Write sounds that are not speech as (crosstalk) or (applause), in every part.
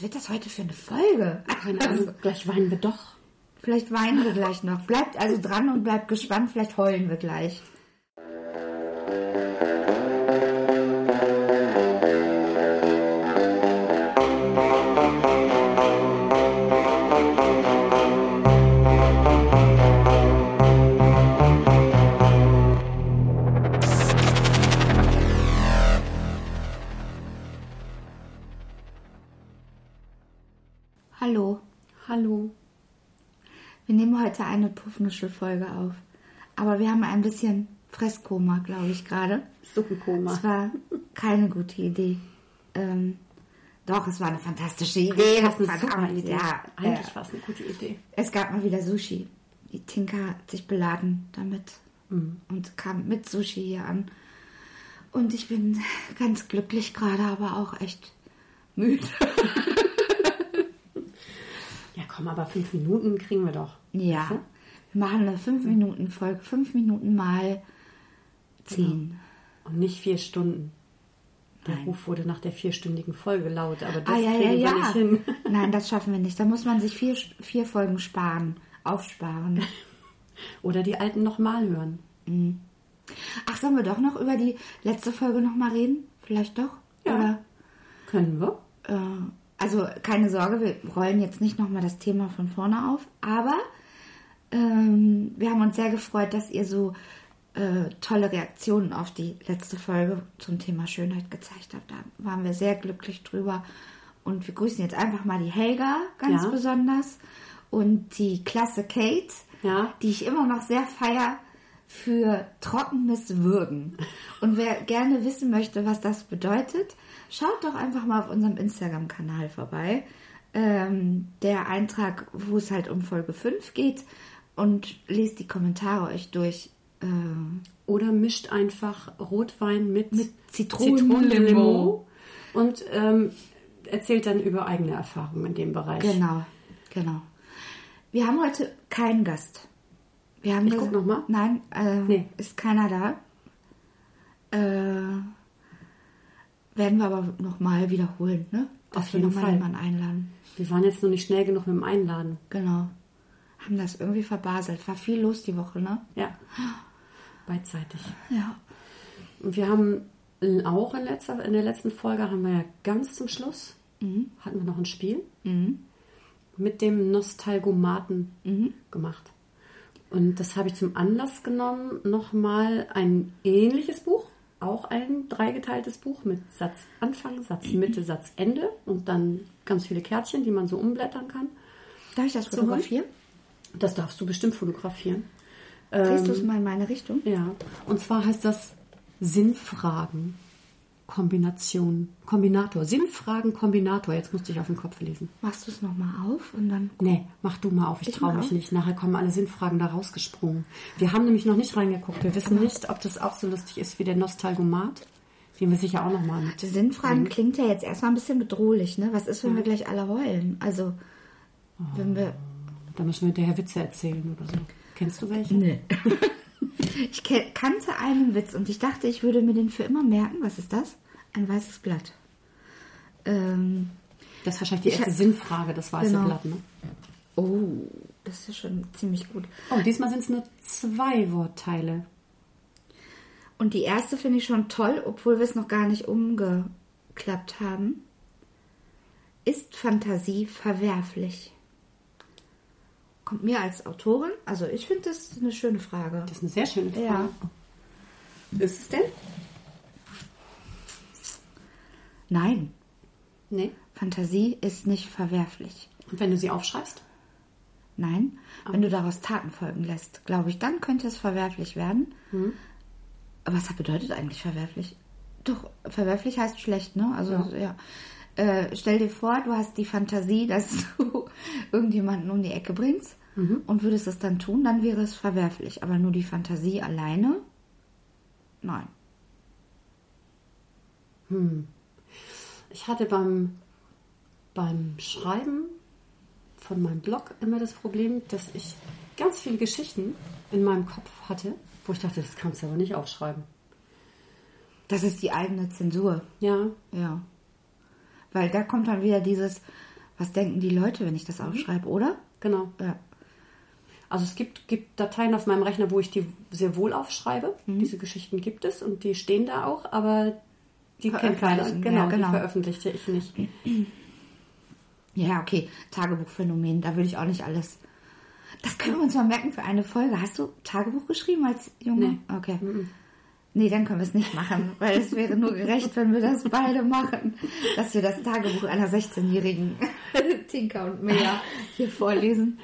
Was wird das heute für eine Folge? Keine Ahnung, gleich weinen wir doch. Vielleicht weinen wir gleich noch. Bleibt also dran und bleibt gespannt. Vielleicht heulen wir gleich. Nehmen heute eine Puffnuschel-Folge auf. Aber wir haben ein bisschen Fresskoma, glaube ich, gerade. Suppenkoma. Es war keine gute Idee. Ähm, doch, es war eine fantastische Idee. Das eine Verdammt, super Idee. Ja, Eigentlich äh, war es eine gute Idee. es gab mal wieder Sushi. Die Tinka hat sich beladen damit und kam mit Sushi hier an. Und ich bin ganz glücklich gerade, aber auch echt müde. (laughs) Ja, komm, aber fünf Minuten kriegen wir doch. Ja, Weißt du? wir machen eine 5-Minuten-Folge. 5 Minuten mal 10. Und nicht vier Stunden. Der Nein. Ruf wurde nach der vierstündigen Folge laut, aber das Ah, ja, ja, kriegen wir ja. nicht hin. (laughs) Nein, das schaffen wir nicht. Da muss man sich vier, vier Folgen sparen, aufsparen. (laughs) Oder die alten nochmal hören. Ach, sollen wir doch noch über die letzte Folge nochmal reden? Vielleicht doch? Ja. Oder, Können wir? äh, also keine Sorge, wir rollen jetzt nicht nochmal das Thema von vorne auf, aber ähm, wir haben uns sehr gefreut, dass ihr so äh, tolle Reaktionen auf die letzte Folge zum Thema Schönheit gezeigt habt. Da waren wir sehr glücklich drüber. Und wir grüßen jetzt einfach mal die Helga ganz Ja. besonders und die Klasse Kate, Ja. die ich immer noch sehr feier für trockenes Würgen. Und wer gerne wissen möchte, was das bedeutet, schaut doch einfach mal auf unserem Instagram-Kanal vorbei. Ähm, der Eintrag, wo es halt um Folge 5 geht und lest die Kommentare euch durch. Ähm, Oder mischt einfach Rotwein mit, Mit Zitronenlimo. Zitronenlimo und ähm, erzählt dann über eigene Erfahrungen in dem Bereich. genau, genau. Wir haben heute keinen Gast. Wir haben Ich guck noch mal. Nein, äh, Nee. ist keiner da. Äh, werden wir aber nochmal wiederholen, ne? Dass Auf wir jeden noch mal Fall. jemanden einladen. Wir waren jetzt noch nicht schnell genug mit dem Einladen. Genau. Haben das irgendwie verbaselt. War viel los die Woche, ne? Ja. Beidseitig. Ja. Und wir haben auch in, letzter, in der letzten Folge haben wir ja ganz zum Schluss hatten wir noch ein Spiel mit dem Nostalgomaten gemacht. Und das habe ich zum Anlass genommen, nochmal ein ähnliches Buch, auch ein dreigeteiltes Buch mit Satz Anfang, Satz Mitte, Satz Ende und dann ganz viele Kärtchen, die man so umblättern kann. Darf ich das Zu holen? fotografieren? Das darfst du bestimmt fotografieren. Drehst du Ähm, es mal in meine Richtung? Ja, und zwar heißt das Sinnfragen. Kombination, Kombinator, Sinnfragen, Kombinator. Jetzt musste ich auf den Kopf lesen. Machst du es nochmal auf und dann. Nee, mach du mal auf, ich Ich traue mich auf. nicht. Nachher kommen alle Sinnfragen da rausgesprungen. Wir haben nämlich noch nicht reingeguckt. Wir wissen nicht, ob das auch so lustig ist wie der Nostalgomat, den wir sicher auch nochmal mit. Die Sinnfragen klingt ja jetzt erstmal ein bisschen bedrohlich, ne? Was ist, wenn wir gleich alle heulen? Also, wenn wir. Da müssen wir hinterher Witze erzählen oder so. Kennst du welche? Nee. (laughs) ich kannte einen Witz und ich dachte, ich würde mir den für immer merken. Was ist das? Ein weißes Blatt. Ähm, Das ist wahrscheinlich die erste Sinnfrage, das weiße Genau. Blatt, ne? oh, das ist schon ziemlich gut. Oh, diesmal sind es nur zwei Wortteile. Und die erste finde ich schon toll, obwohl wir es noch gar nicht umgeklappt haben. Ist Fantasie verwerflich? Kommt mir als Autorin, also ich finde das eine schöne Frage. Das ist eine sehr schöne Frage. Ja. Ist es denn? Nein, Nee. Fantasie ist nicht verwerflich. Und wenn du sie aufschreibst? Nein, wenn du daraus Taten folgen lässt, glaube ich, dann könnte es verwerflich werden. Aber was bedeutet eigentlich verwerflich? Doch, verwerflich heißt schlecht, ne? Also, ja. Äh, stell dir vor, du hast die Fantasie, (laughs) dass du irgendjemanden um die Ecke bringst und würdest es dann tun, dann wäre es verwerflich. Aber nur die Fantasie alleine? Nein. Ich hatte beim, beim Schreiben von meinem Blog immer das Problem, dass ich ganz viele Geschichten in meinem Kopf hatte, wo ich dachte, das kannst du aber nicht aufschreiben. Das ist die eigene Zensur. Ja, Ja. Weil da kommt dann wieder dieses, was denken die Leute, wenn ich das aufschreibe, oder? Genau. Ja. Also es gibt, gibt Dateien auf meinem Rechner, wo ich die sehr wohl aufschreibe. Mhm. Diese Geschichten gibt es und die stehen da auch, aber die. Veröffentlichen, Genau, ja, genau. die veröffentlichte ich nicht. Ja, okay. Tagebuchphänomen, da würde ich auch nicht alles. Das können wir uns mal merken für eine Folge. Hast du Tagebuch geschrieben als Junge? Nee. Okay. Nee, dann können wir es nicht machen, weil es wäre nur gerecht, wenn wir das beide machen. Dass wir das Tagebuch einer 16-jährigen (laughs) Tinker und Mea hier vorlesen.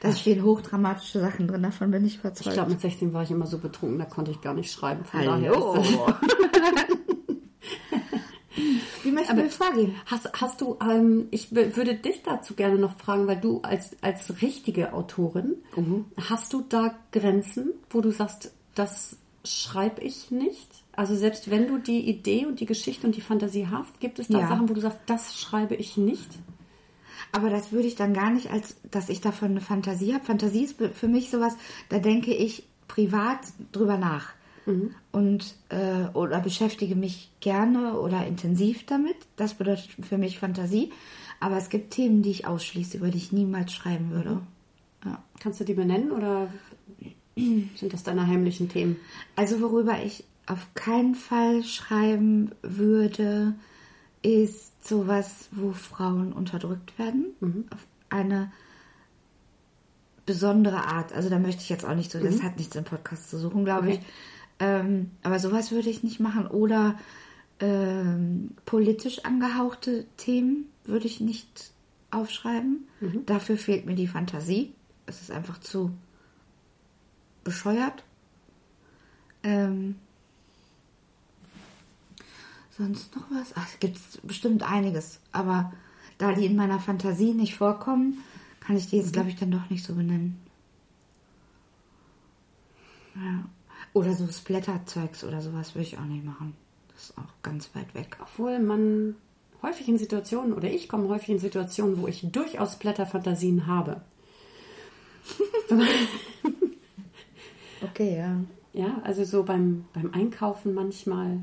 Da stehen hochdramatische Sachen drin, davon bin ich überzeugt. Ich glaube, mit 16 war ich immer so betrunken, da konnte ich gar nicht schreiben. Von daher Hallo. ist (laughs) möchten wir vorgehen? Hast, hast du, ähm, ich würde dich dazu gerne noch fragen, weil du als, als richtige Autorin, hast du da Grenzen, wo du sagst, das schreibe ich nicht? Also selbst wenn du die Idee und die Geschichte und die Fantasie hast, gibt es da Ja. Sachen, wo du sagst, das schreibe ich nicht? Aber das würde ich dann gar nicht als, dass ich davon eine Fantasie habe. Fantasie ist für mich sowas, da denke ich privat drüber nach. Und äh, oder beschäftige mich gerne oder intensiv damit. Das bedeutet für mich Fantasie. Aber es gibt Themen, die ich ausschließe, über die ich niemals schreiben würde. Ja. Kannst du die benennen oder sind das deine heimlichen Themen? Also worüber ich auf keinen Fall schreiben würde, ist sowas, wo Frauen unterdrückt werden. Auf eine besondere Art. Also da möchte ich jetzt auch nicht so, das hat nichts im Podcast zu suchen, glaube Okay. ich. Ähm, aber sowas würde ich nicht machen. Oder ähm, politisch angehauchte Themen würde ich nicht aufschreiben. Dafür fehlt mir die Fantasie. Es ist einfach zu bescheuert. Ähm, sonst noch was? Ach, es gibt bestimmt einiges. Aber da die in meiner Fantasie nicht vorkommen, kann ich die jetzt, glaube ich, dann doch nicht so benennen. Ja. Oder so Splatterzeugs oder sowas würde ich auch nicht machen. Das ist auch ganz weit weg. Obwohl man häufig in Situationen, oder ich komme häufig in Situationen, wo ich durchaus Blätterfantasien habe. (laughs) Okay, ja. Ja, also so beim, beim Einkaufen manchmal.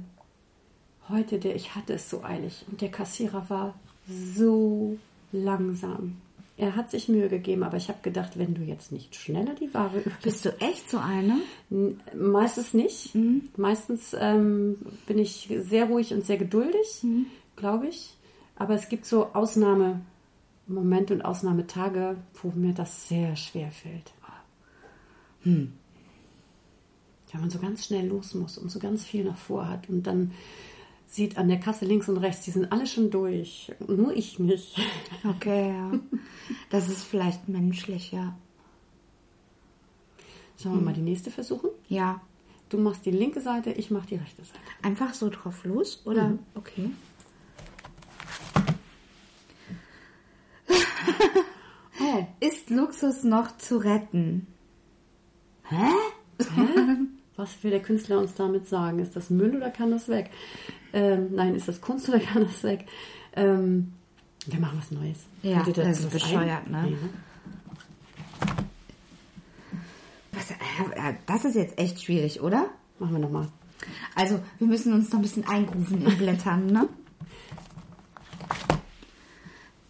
Heute, der, ich hatte es so eilig und der Kassierer war so langsam. Er hat sich Mühe gegeben, aber ich habe gedacht, wenn du jetzt nicht schneller die Ware Bist du echt so eine? Meistens nicht. Meistens ähm, bin ich sehr ruhig und sehr geduldig, glaube ich. Aber es gibt so Ausnahmemomente und Ausnahmetage, wo mir das sehr schwer fällt. Wenn man so ganz schnell los muss und so ganz viel noch vorhat und dann sieht an der Kasse links und rechts, die sind alle schon durch, nur ich nicht. Okay, ja. Das ist vielleicht menschlich, ja. Sollen wir mal die nächste versuchen? Ja. Du machst die linke Seite, ich mach die rechte Seite. Einfach so drauf los, oder? Okay. (laughs) Oh, Ist Luxus noch zu retten? (laughs) Was will der Künstler uns damit sagen? Ist das Müll oder kann das weg? Ähm, nein, ist das Kunst oder (laughs) kann das weg? Ähm, wir machen was Neues. Ja, das dazu ist bescheuert, ein? ne? Ja. Was, äh, äh, das ist jetzt echt schwierig, oder? Machen wir nochmal. Also, wir müssen uns noch ein bisschen eingrooven in Blättern, ne?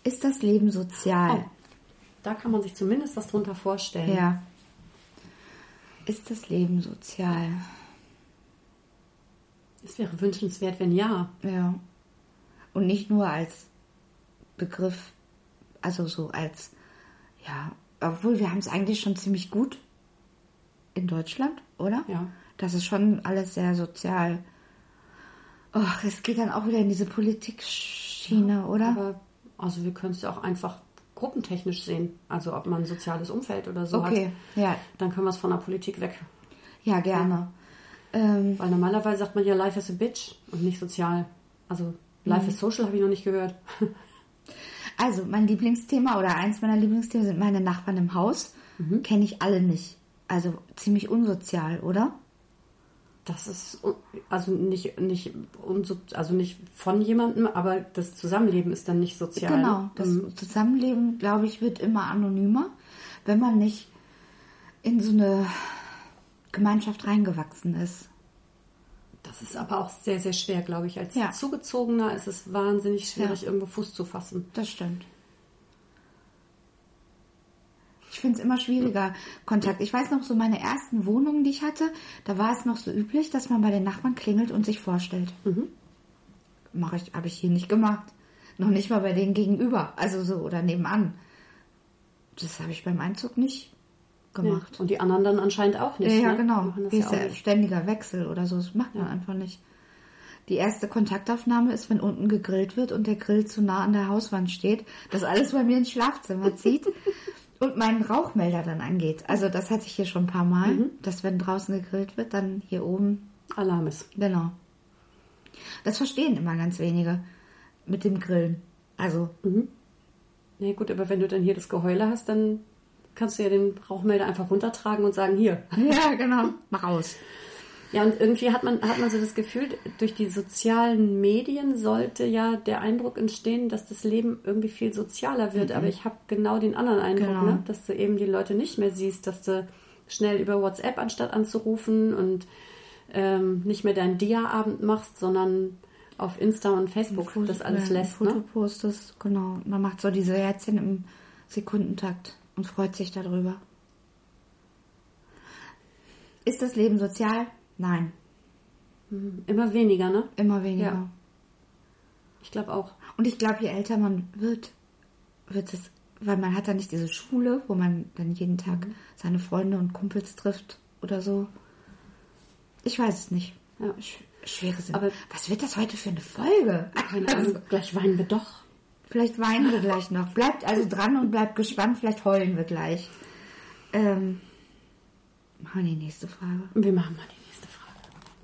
Ist das Leben sozial? Oh, da kann man sich zumindest was drunter vorstellen. Ja. Ist das Leben sozial? Es wäre wünschenswert, wenn ja. Ja. Und nicht nur als Begriff, also so als, ja, obwohl wir haben es eigentlich schon ziemlich gut in Deutschland, oder? Ja. Das ist schon alles sehr sozial. Och, es geht dann auch wieder in diese Politikschiene, oder? Aber also wir können es ja auch einfach gruppentechnisch sehen. Also ob man ein soziales Umfeld oder so Okay, hat. ja. Dann können wir es von der Politik weg. Ja, gerne. Ähm, Weil normalerweise sagt man ja Life is a Bitch und nicht sozial. Also Life Mhm. is Social habe ich noch nicht gehört. (laughs) also, mein Lieblingsthema oder eins meiner Lieblingsthemen sind meine Nachbarn im Haus. Kenne ich alle nicht. Also ziemlich unsozial, oder? Das ist also nicht, nicht, also nicht von jemandem, aber das Zusammenleben ist dann nicht sozial. Genau, das Mhm. Zusammenleben, glaube ich, wird immer anonymer, wenn man nicht in so eine Gemeinschaft reingewachsen ist. Das ist aber auch sehr, sehr schwer, glaube ich. Als Ja. Zugezogener ist es wahnsinnig schwierig, Ja. irgendwo Fuß zu fassen. Das stimmt. Ich finde es immer schwieriger, Kontakt. Ich weiß noch, so meine ersten Wohnungen, die ich hatte, da war es noch so üblich, dass man bei den Nachbarn klingelt und sich vorstellt. Mhm. Mache ich, habe ich hier nicht gemacht. Noch nicht mal bei denen gegenüber, also so oder nebenan. Das habe ich beim Einzug nicht gemacht. Ja, und die anderen dann anscheinend auch nicht. Ja, ja ne? genau. Das ist ja ständiger Wechsel oder so. Das macht man ja. einfach nicht. Die erste Kontaktaufnahme ist, wenn unten gegrillt wird und der Grill zu nah an der Hauswand steht, das alles bei mir ins Schlafzimmer zieht (laughs) und meinen Rauchmelder dann angeht. Also das hatte ich hier schon ein paar Mal, mhm. dass wenn draußen gegrillt wird, dann hier oben Alarm ist. Genau. Das verstehen immer ganz wenige mit dem Grillen. Also. Mhm. Na nee, gut, aber wenn du dann hier das Geheule hast, dann kannst du ja den Rauchmelder einfach runtertragen und sagen, hier. Ja, genau. Mach aus. (laughs) Ja, und irgendwie hat man, hat man so das Gefühl, durch die sozialen Medien sollte ja der Eindruck entstehen, dass das Leben irgendwie viel sozialer wird. Mhm. Aber ich habe genau den anderen Eindruck, genau. ne? dass du eben die Leute nicht mehr siehst, dass du schnell über WhatsApp anstatt anzurufen und ähm, nicht mehr deinen Dia-Abend machst, sondern auf Insta und Facebook Foto, das alles lässt. Foto ne? postest, genau. Man macht so diese Herzchen im Sekundentakt und freut sich darüber. Ist das Leben sozial? Nein. Mhm. Immer weniger, ne? Immer weniger. Ja. Ich glaube auch. Und ich glaube, je älter man wird, wird es, weil man hat dann nicht diese Schule, wo man dann jeden Tag mhm. seine Freunde und Kumpels trifft oder so. Ich weiß es nicht. Ja. Schwere Sinn. Aber was wird das heute für eine Folge? Keine Ahnung. Also, gleich weinen wir doch. Vielleicht weinen wir gleich noch. Bleibt also dran und bleibt gespannt. Vielleicht heulen wir gleich. Ähm, machen wir die nächste Frage. Wir machen mal die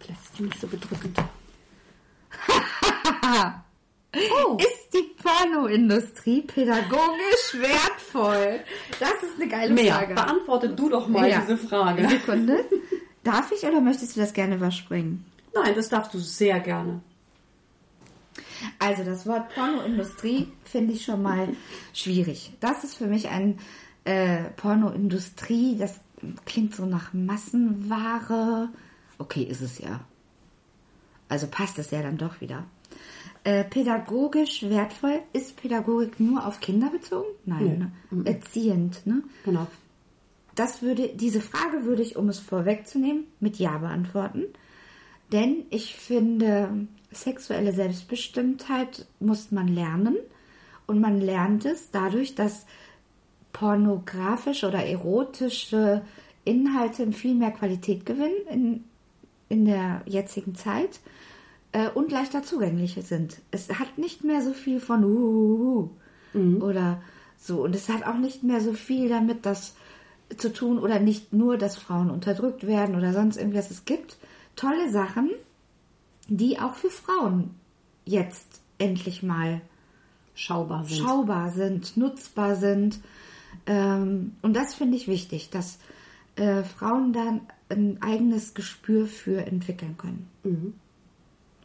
Ist die nicht so bedrückend. oh. Ist die Pornoindustrie pädagogisch wertvoll? Das ist eine geile Mehr. Frage. Beantworte du doch mal ja. diese Frage. Sekunde. (laughs) Darf ich oder möchtest du das gerne überspringen? Nein, das darfst du sehr gerne. Also das Wort Pornoindustrie finde ich schon mal schwierig. Das ist für mich ein äh, Pornoindustrie, das klingt so nach Massenware, Okay, ist es ja. Also passt es ja dann doch wieder. Äh, pädagogisch wertvoll, ist Pädagogik nur auf Kinder bezogen? Nein, nee. ne? mhm. erziehend, ne? Genau. Das würde, diese Frage würde ich, um es vorwegzunehmen, mit Ja beantworten. Denn ich finde, sexuelle Selbstbestimmtheit muss man lernen. Und man lernt es dadurch, dass pornografische oder erotische Inhalte viel mehr Qualität gewinnen in in der jetzigen Zeit äh, und leichter zugänglich sind. Es hat nicht mehr so viel von uh, mhm. oder so und es hat auch nicht mehr so viel damit das zu tun oder nicht nur, dass Frauen unterdrückt werden oder sonst irgendwas. Es gibt tolle Sachen, die auch für Frauen jetzt endlich mal schaubar sind, schaubar sind nutzbar sind. Ähm, und das finde ich wichtig, dass äh, Frauen dann ein eigenes Gespür für entwickeln können. Mhm.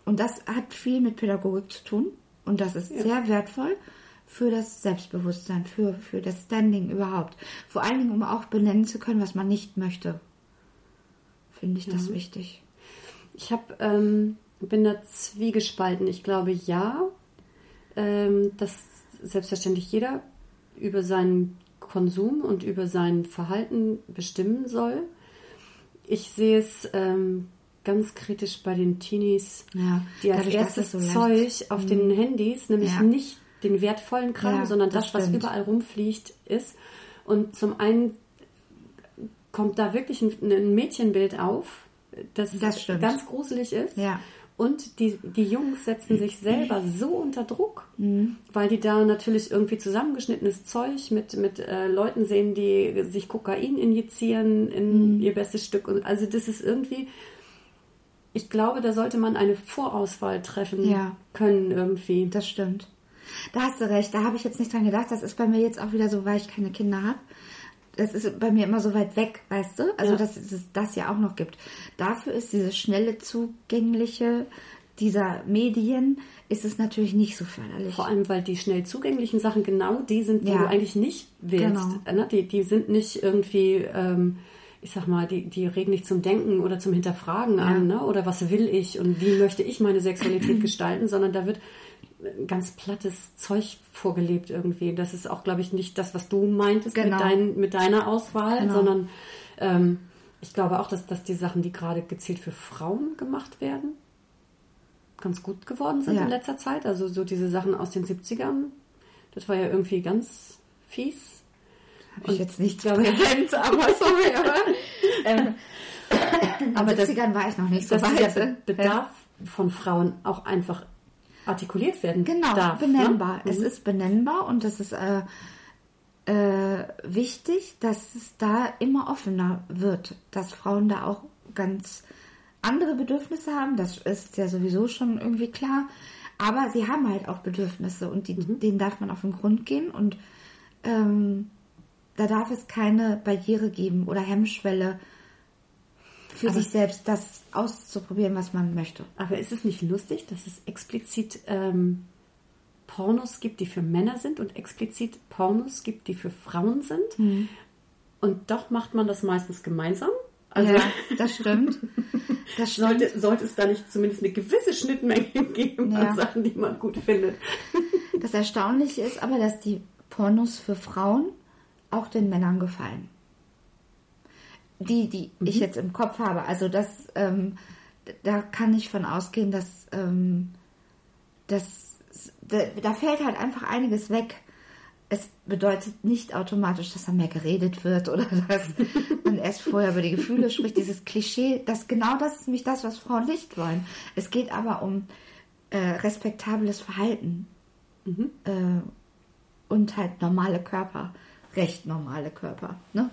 Und das hat viel mit Pädagogik zu tun und das ist ja. sehr wertvoll für das Selbstbewusstsein, für, für das Standing überhaupt. Vor allen Dingen, um auch benennen zu können, was man nicht möchte. Finde ich ja. das wichtig. Ich hab, ähm, bin da zwiegespalten. Ich glaube, ja, ähm, dass selbstverständlich jeder über seinen Konsum und über sein Verhalten bestimmen soll. Ich sehe es ähm, ganz kritisch bei den Teenies, ja, die als erstes so Zeug auf mhm. den Handys, nämlich ja. nicht den wertvollen Kram, ja, sondern das, das was überall rumfliegt, ist. Und zum einen kommt da wirklich ein, ein Mädchenbild auf, das, das ganz gruselig ist. Ja. Und die, die Jungs setzen sich selber so unter Druck, mhm. weil die da natürlich irgendwie zusammengeschnittenes Zeug mit, mit äh, Leuten sehen, die sich Kokain injizieren in mhm. ihr bestes Stück. Und also das ist irgendwie, ich glaube, da sollte man eine Vorauswahl treffen ja. können irgendwie. Das stimmt. Da hast du recht, da habe ich jetzt nicht dran gedacht. Das ist bei mir jetzt auch wieder so, weil ich keine Kinder habe das ist bei mir immer so weit weg, weißt du? Also, ja. dass es das ja auch noch gibt. Dafür ist diese schnelle, zugängliche dieser Medien ist es natürlich nicht so förderlich. Vor allem, weil die schnell zugänglichen Sachen genau die sind, die ja. du eigentlich nicht willst. Genau. Ne? Die, die sind nicht irgendwie, ähm, ich sag mal, die, die regen dich zum Denken oder zum Hinterfragen ja. an, ne? oder was will ich und wie möchte ich meine Sexualität (clears throat) gestalten, sondern da wird ganz plattes Zeug vorgelebt irgendwie. Das ist auch, glaube ich, nicht das, was du meintest Genau. mit, dein, mit deiner Auswahl, Genau. sondern ähm, ich glaube auch, dass, dass die Sachen, die gerade gezielt für Frauen gemacht werden, ganz gut geworden sind Ja. in letzter Zeit. Also so diese Sachen aus den 70ern, das war ja irgendwie ganz fies. Habe ich jetzt nicht glaube- präsent, (laughs) aber sorry, (laughs) aber. Ähm, aber Aber das- in den 70ern war ich noch nicht so dass weit. Be- Bedarf von Frauen auch einfach artikuliert werden Genau, darf. benennbar. Ne? Es Mhm. ist benennbar und es ist äh, äh, wichtig, dass es da immer offener wird, dass Frauen da auch ganz andere Bedürfnisse haben. Das ist ja sowieso schon irgendwie klar. Aber sie haben halt auch Bedürfnisse und die, Mhm. denen darf man auf den Grund gehen und ähm, da darf es keine Barriere geben oder Hemmschwelle für Aber- sich selbst das auszuprobieren, was man möchte. Aber ist es nicht lustig, dass es explizit ähm, Pornos gibt, die für Männer sind und explizit Pornos gibt, die für Frauen sind? Mhm. Und doch macht man das meistens gemeinsam? Also ja, das stimmt. Das (laughs) stimmt. sollte, sollte es da nicht zumindest eine gewisse Schnittmenge (laughs) geben Ja. an Sachen, die man gut findet? Das Erstaunliche ist aber, dass die Pornos für Frauen auch den Männern gefallen. Die, die ich jetzt im Kopf habe. Also das, ähm, da kann ich von ausgehen, dass, ähm, dass da, da fällt halt einfach einiges weg. Es bedeutet nicht automatisch, dass da mehr geredet wird oder (laughs) dass man erst vorher über die Gefühle spricht. Dieses Klischee, das genau das ist nämlich das, was Frauen nicht wollen. Es geht aber um äh, respektables Verhalten äh, und halt normale Körper, recht normale Körper. Ne?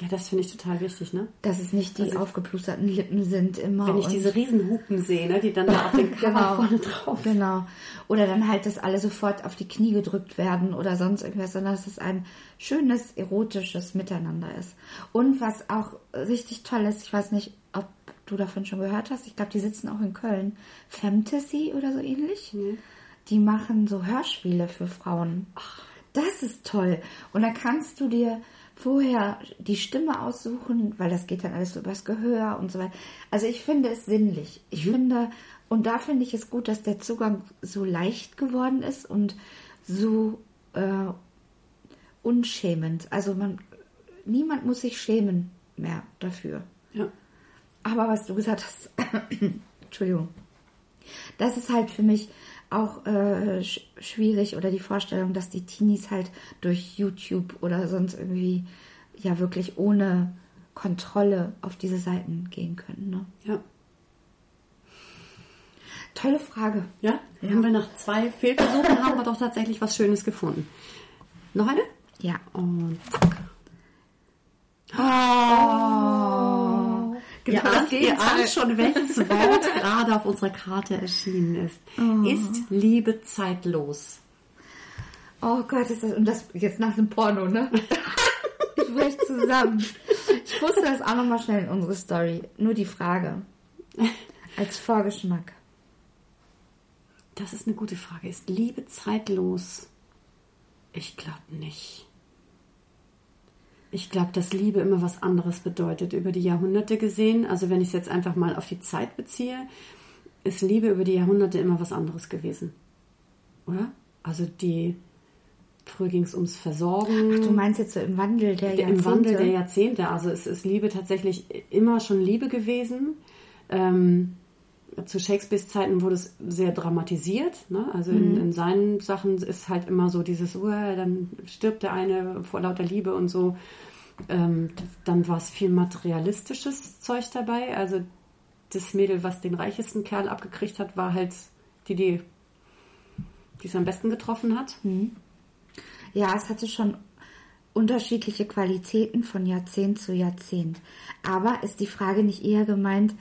Ja, das finde ich total wichtig, ne? Dass es nicht die Also- aufgeplusterten Lippen sind immer. Wenn ich diese Riesenhupen sehe, ne, die dann da auf den (laughs) Cover Genau. vorne drauf Genau. Oder dann halt, dass alle sofort auf die Knie gedrückt werden oder sonst irgendwas, sondern dass es ein schönes, erotisches Miteinander ist. Und was auch richtig toll ist, ich weiß nicht, ob du davon schon gehört hast, ich glaube, die sitzen auch in Köln. Fantasy oder so ähnlich. Die machen so Hörspiele für Frauen. Das ist toll. Und da kannst du dir vorher die Stimme aussuchen, weil das geht dann alles so übers Gehör und so weiter. Also ich finde es sinnlich. Ich finde, und da finde ich es gut, dass der Zugang so leicht geworden ist und so äh, unschämend. Also man, niemand muss sich schämen mehr dafür. Ja. Aber was du gesagt hast, (coughs) Entschuldigung, das ist halt für mich auch äh, sch schwierig oder die Vorstellung, dass die Teenies halt durch YouTube oder sonst irgendwie ja wirklich ohne Kontrolle auf diese Seiten gehen können. Ne? Ja. Tolle Frage. Ja, haben wir nach zwei Fehlversuchen haben wir doch tatsächlich was Schönes gefunden. Noch eine? Ja. Und zack. Oh. Genau, ihr ahnt schon, welches (laughs) Wort gerade auf unserer Karte erschienen ist. Ist Liebe zeitlos? Oh Gott, ist das und das jetzt nach dem Porno, ne? (laughs) ich brech zusammen. Ich wusste das auch nochmal schnell in unsere Story. Nur die Frage. Als Vorgeschmack. Das ist eine gute Frage. Ist Liebe zeitlos? Ich glaube nicht. Ich glaube, dass Liebe immer was anderes bedeutet. Über die Jahrhunderte gesehen, also wenn ich es jetzt einfach mal auf die Zeit beziehe, ist Liebe über die Jahrhunderte immer was anderes gewesen. Oder? Also die, früher ging es ums Versorgen. Ach, du meinst jetzt so im Wandel der Jahrzehnte? Im Wandel der Jahrzehnte. Also es ist Liebe tatsächlich immer schon Liebe gewesen. Ähm, zu Shakespeares Zeiten wurde es sehr dramatisiert. Ne? Also Mhm. in, in seinen Sachen ist halt immer so dieses, uh, dann stirbt der eine vor lauter Liebe und so. Ähm, dann war es viel materialistisches Zeug dabei. Also das Mädel, was den reichesten Kerl abgekriegt hat, war halt die, die die es am besten getroffen hat. Ja, es hatte schon unterschiedliche Qualitäten von Jahrzehnt zu Jahrzehnt. Aber ist die Frage nicht eher gemeint,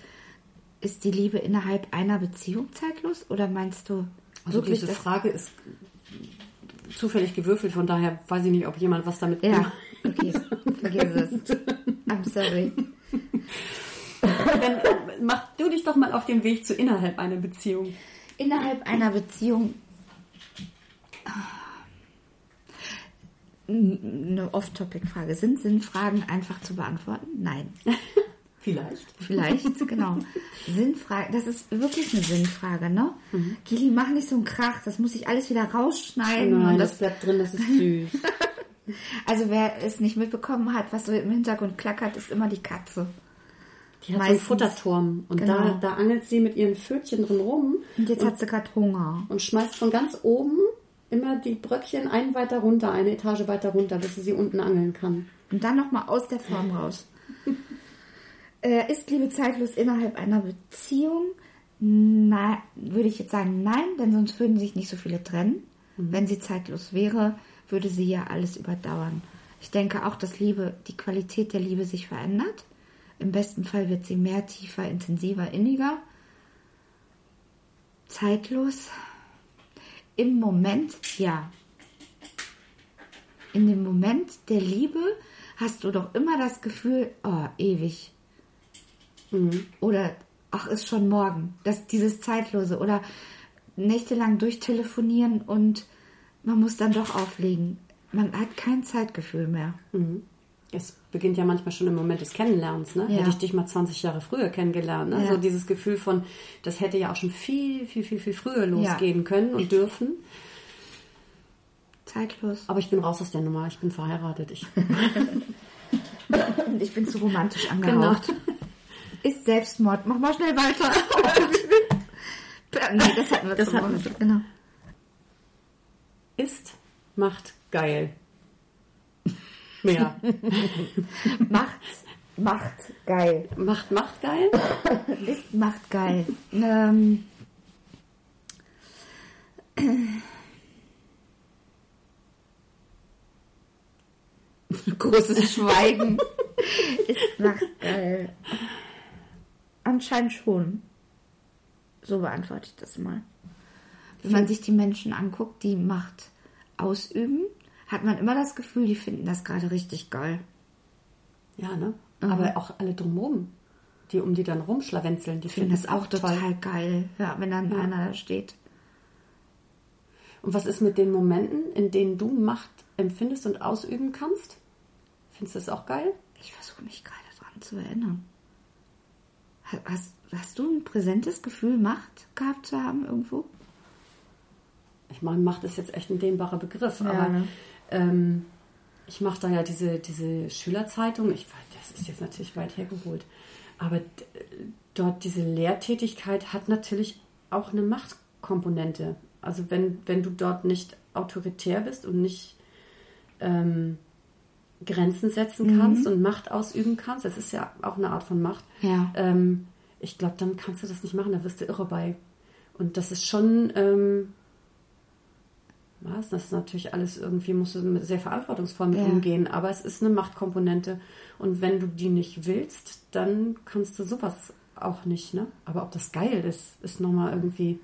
ist die Liebe innerhalb einer Beziehung zeitlos? Oder meinst du Also wirklich diese? Frage ist zufällig gewürfelt, von daher weiß ich nicht, ob jemand was damit Ja, okay, vergiss es. I'm sorry. Dann mach du dich doch mal auf den Weg zu innerhalb einer Beziehung. Innerhalb einer Beziehung eine Off-Topic-Frage. Sind Sinnfragen einfach zu beantworten? Nein. (laughs) Vielleicht. Vielleicht, (laughs) genau. Sinnfrage, das ist wirklich eine Sinnfrage, ne? Mhm. Gili, mach nicht so einen Krach, das muss ich alles wieder rausschneiden. Nein, das, das bleibt drin, das ist (laughs) süß. also wer es nicht mitbekommen hat, was so im Hintergrund klackert, ist immer die Katze. Die hat Meistens. so einen Futterturm und genau. da, da angelt sie mit ihren Pfötchen drin rum. Und jetzt und, hat sie gerade Hunger. Und schmeißt von ganz oben immer die Bröckchen einen weiter runter, eine Etage weiter runter, bis sie sie unten angeln kann. Und dann nochmal aus der Form raus. Äh, ist Liebe zeitlos innerhalb einer Beziehung? Na, würde ich jetzt sagen, nein, denn sonst würden sich nicht so viele trennen. Mhm. Wenn sie zeitlos wäre, würde sie ja alles überdauern. Ich denke auch, dass Liebe, die Qualität der Liebe sich verändert. Im besten Fall wird sie mehr, tiefer, intensiver, inniger. Zeitlos. Im Moment, ja. In dem Moment der Liebe hast du doch immer das Gefühl, oh, ewig. Mhm. Oder, ach, ist schon morgen. Das, dieses Zeitlose. Oder nächtelang durchtelefonieren und man muss dann doch auflegen. Man hat kein Zeitgefühl mehr. Mhm es beginnt ja manchmal schon im Moment des Kennenlernens. Ne? Ja. Hätte ich dich mal 20 Jahre früher kennengelernt. Ne? Ja. So dieses Gefühl von, das hätte ja auch schon viel, viel, viel, viel früher losgehen ja. können und dürfen. Zeitlos. Aber ich bin raus aus der Nummer. Ich bin verheiratet. Ich, (laughs) ich bin zu romantisch angehaucht. Genau. Ist Selbstmord. Mach mal schnell weiter. (laughs) nee, das hatten wir das hatten wir. Genau. Ist, macht geil. Mehr. (laughs) macht, macht geil. Macht, macht geil? (laughs) Ist, macht geil. Ähm, Großes Schweigen. Ist, macht geil. Anscheinend schon. So beantworte ich das mal. Wenn man sich die Menschen anguckt, die Macht ausüben, hat man immer das Gefühl, die finden das gerade richtig geil. Ja, ne? Mhm. Aber auch alle drumherum, die um die dann rumschlawenzeln, die finden, finden das auch total toll. geil, ja, wenn dann ja. einer da steht. Und was ist mit den Momenten, in denen du Macht empfindest und ausüben kannst? Findest du das auch geil? Ich versuche mich gerade dran zu erinnern. Hast, hast du ein präsentes Gefühl, Macht gehabt zu haben irgendwo? Ich meine, Macht ist jetzt echt ein dehnbarer Begriff, ja, aber ne? Ähm, ich mache da ja diese, diese Schülerzeitung. Ich das ist jetzt natürlich weit hergeholt. Aber dort diese Lehrtätigkeit hat natürlich auch eine Machtkomponente. Also wenn, wenn du dort nicht autoritär bist und nicht ähm, Grenzen setzen kannst mhm. und Macht ausüben kannst, das ist ja auch eine Art von Macht. Ja. Ähm, ich glaube, dann kannst du das nicht machen, da wirst du irre bei. Und das ist schon ähm, was? Das ist natürlich alles irgendwie, musst du sehr verantwortungsvoll mit ja. umgehen, aber es ist eine Machtkomponente. Und wenn du die nicht willst, dann kannst du sowas auch nicht, ne? Aber ob das geil ist, ist nochmal irgendwie,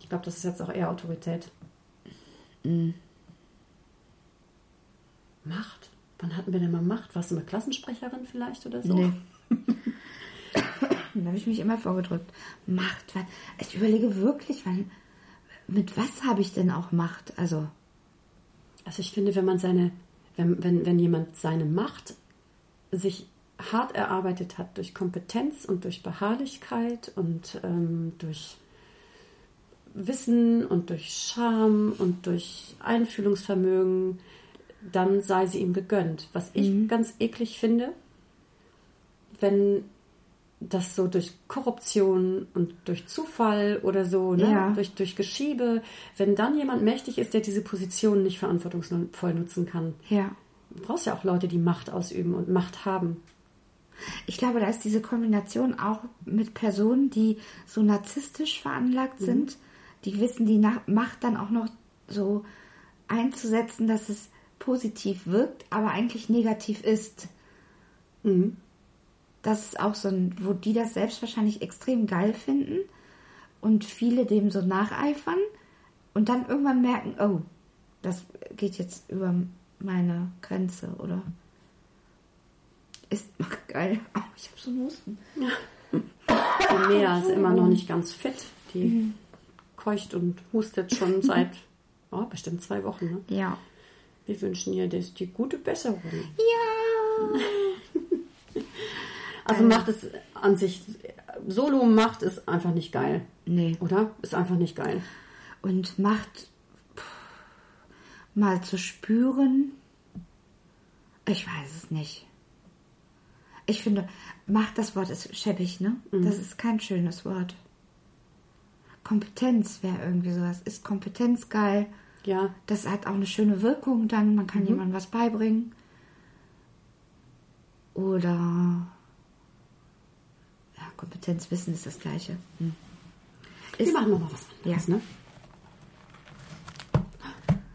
ich glaube, das ist jetzt auch eher Autorität. Mhm. Macht? Wann hatten wir denn mal Macht? Warst du eine Klassensprecherin vielleicht oder so? Nee. (laughs) da habe ich mich immer vorgedrückt. Macht, ich überlege wirklich, wann mit was habe ich denn auch Macht? Also. Also ich finde, wenn man seine, wenn, wenn, wenn jemand seine Macht sich hart erarbeitet hat durch Kompetenz und durch Beharrlichkeit und ähm, durch Wissen und durch Charme und durch Einfühlungsvermögen, dann sei sie ihm gegönnt. Was ich mhm. ganz eklig finde, wenn das so durch Korruption und durch Zufall oder so, ne? ja. durch, durch Geschiebe, wenn dann jemand mächtig ist, der diese Position nicht verantwortungsvoll nutzen kann. Ja. Du brauchst ja auch Leute, die Macht ausüben und Macht haben. Ich glaube, da ist diese Kombination auch mit Personen, die so narzisstisch veranlagt mhm. sind, die wissen, die Macht dann auch noch so einzusetzen, dass es positiv wirkt, aber eigentlich negativ ist. Mhm das ist auch so ein, wo die das selbst wahrscheinlich extrem geil finden und viele dem so nacheifern und dann irgendwann merken, oh, das geht jetzt über meine Grenze oder ist (laughs) ach, geil. Oh, ich habe so einen Husten. Ja. Die Mea ist immer noch nicht ganz fit. Die mhm. keucht und hustet schon seit oh, bestimmt zwei Wochen. Ne? Ja. Wir wünschen ihr das die gute Besserung. Ja. (laughs) Also Äh. macht es an sich, Solo macht es einfach nicht geil. Nee. Oder? Ist einfach nicht geil. Und macht pff, mal zu spüren, ich weiß es nicht. Ich finde, macht das Wort ist scheppig, ne? Das ist kein schönes Wort. Kompetenz wäre irgendwie sowas. Ist Kompetenz geil? Ja. Das hat auch eine schöne Wirkung dann. Man kann jemandem was beibringen. Oder ja, Kompetenz, Wissen ist das gleiche. Hm. Wir Ist, machen nochmal was anderes, Ja. ne?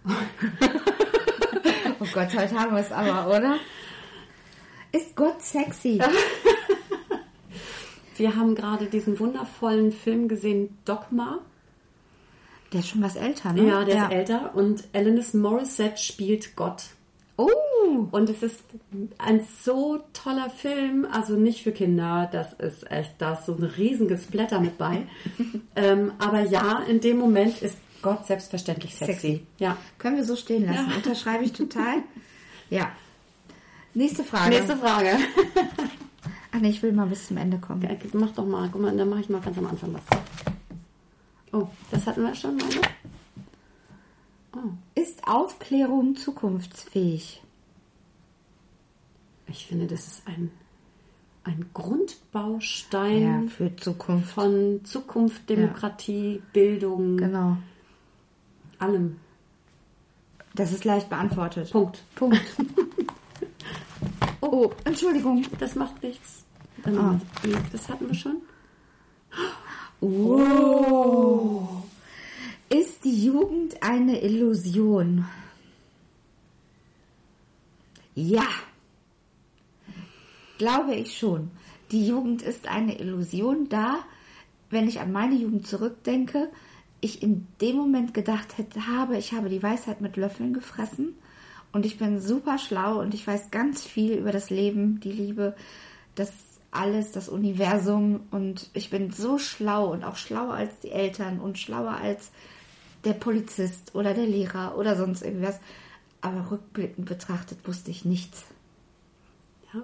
(laughs) oh Gott, heute haben wir es aber, oder? Ist Gott sexy? (laughs) Wir haben gerade diesen wundervollen Film gesehen, Dogma. Der ist schon was älter, ne? Ja, der ist älter. Und Alanis Morissette spielt Gott. Oh, Und es ist ein so toller Film, also nicht für Kinder, das ist echt, da ist so ein riesiges Blätter mit bei. (laughs) ähm, aber ja, in dem Moment ist Gott selbstverständlich sexy. Sexy. Ja. können wir so stehen lassen. Ja. Unterschreibe ich total. (laughs) Ja. Nächste Frage. Nächste Frage. Ach nee, ich will mal bis zum Ende kommen. Ja, Mach doch mal, guck mal, dann mache ich mal ganz am Anfang was. Oh, das hatten wir schon, meine? Ist Aufklärung zukunftsfähig? Ich finde, das ist ein, ein Grundbaustein Ja, für Zukunft. von Zukunft, Demokratie, Bildung, Genau. allem. Das ist leicht beantwortet. Punkt. Punkt. (laughs) oh, Entschuldigung. Das macht nichts. Ähm, Das hatten wir schon. Oh. Ist die Jugend eine Illusion? Ja. Glaube ich schon. Die Jugend ist eine Illusion, da, wenn ich an meine Jugend zurückdenke, ich in dem Moment gedacht hätte, habe, ich habe die Weisheit mit Löffeln gefressen und ich bin super schlau und ich weiß ganz viel über das Leben, die Liebe, das alles, das Universum und ich bin so schlau und auch schlauer als die Eltern und schlauer als der Polizist oder der Lehrer oder sonst irgendwas. Aber rückblickend betrachtet wusste ich nichts. Ja.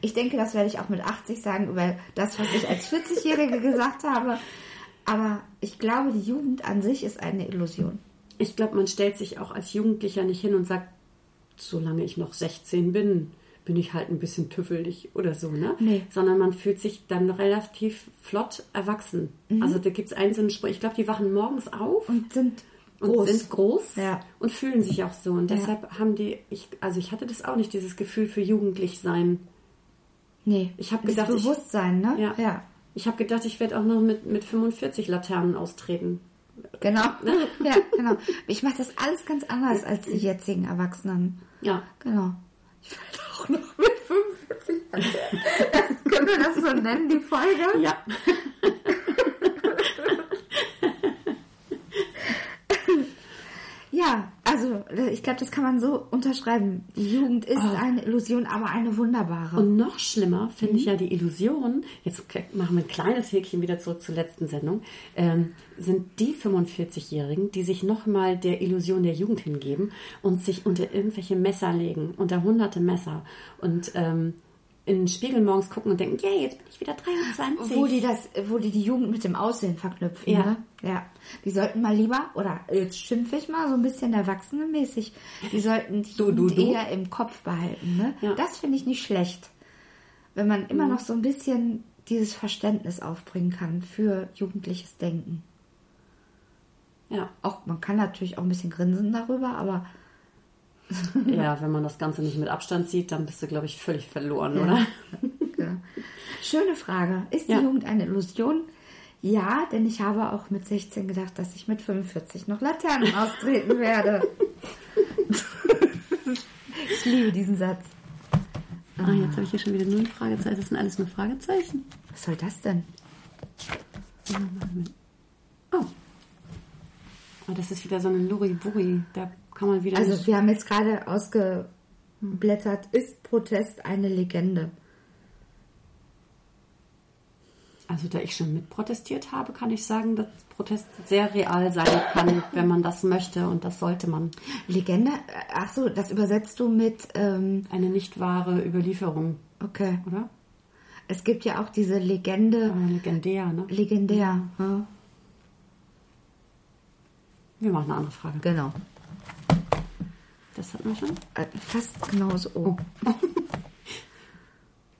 Ich denke, das werde ich auch mit 80 sagen über das, was ich als 40-Jährige gesagt habe. Aber ich glaube, die Jugend an sich ist eine Illusion. Ich glaube, man stellt sich auch als Jugendlicher nicht hin und sagt, solange ich noch 16 bin, bin ich halt ein bisschen tüffelig oder so, ne? Nee. Sondern man fühlt sich dann relativ flott erwachsen. Also da gibt es einzelne Sprüche. Ich glaube, die wachen morgens auf Und sind und groß. sind groß Ja. und fühlen sich auch so. Und Ja. deshalb haben die, ich, also ich hatte das auch nicht, dieses Gefühl für jugendlich sein. nee, Ich hab das gedacht, ich- Bewusstsein, ne? Ja. ja. Ich habe gedacht, ich werde auch noch mit, mit 45 Laternen austreten. Genau. (laughs) (laughs) ja, genau. Ich mache das alles ganz anders als die jetzigen Erwachsenen. Ja. Genau. Ich werde auch noch mit 45 das, Können wir das so nennen, die Folge? Ja. Ja, also ich glaube, das kann man so unterschreiben. Die Jugend ist eine Illusion, aber eine wunderbare. Und noch schlimmer finde ich ja die Illusion, jetzt machen wir ein kleines Häkchen wieder zurück zur letzten Sendung, ähm, sind die 45-Jährigen, die sich nochmal der Illusion der Jugend hingeben und sich unter irgendwelche Messer legen, unter hunderte Messer und ähm, in den Spiegel morgens gucken und denken, yay, jetzt bin ich wieder 23. wo die das, wo die die Jugend mit dem Aussehen verknüpfen. Ja. Ne? ja. Die sollten mal lieber, oder jetzt schimpfe ich mal so ein bisschen erwachsenenmäßig, die sollten die Du, du, Jugend du. eher im Kopf behalten. Ne? Ja. Das finde ich nicht schlecht. Wenn man immer noch so ein bisschen dieses Verständnis aufbringen kann für jugendliches Denken. Ja. Auch, man kann natürlich auch ein bisschen grinsen darüber, aber (laughs) ja, wenn man das Ganze nicht mit Abstand sieht, dann bist du, glaube ich, völlig verloren, oder? (laughs) Ja. Schöne Frage. Ist Ja. die Jugend eine Illusion? Ja, denn ich habe auch mit 16 gedacht, dass ich mit 45 noch Laternen (laughs) austreten werde. ich liebe diesen Satz. Ah, jetzt habe ich hier schon wieder null Fragezeichen. Das sind alles nur Fragezeichen. Was soll das denn? Oh. Oh, das ist wieder so eine Luriburi. Da kann man wieder Also nicht... wir haben jetzt gerade ausgeblättert, ist Protest eine Legende? Also da ich schon mit protestiert habe, kann ich sagen, dass Protest sehr real sein kann, wenn man das möchte und das sollte man. Legende? Ach so, das übersetzt du mit ähm, Eine nicht wahre Überlieferung. Okay. oder? Es gibt ja auch diese Legende. Äh, legendär, ne? Legendär. Ja. Wir machen eine andere Frage. Genau. Das hatten wir schon. Äh, Fast genauso. Oh. (laughs)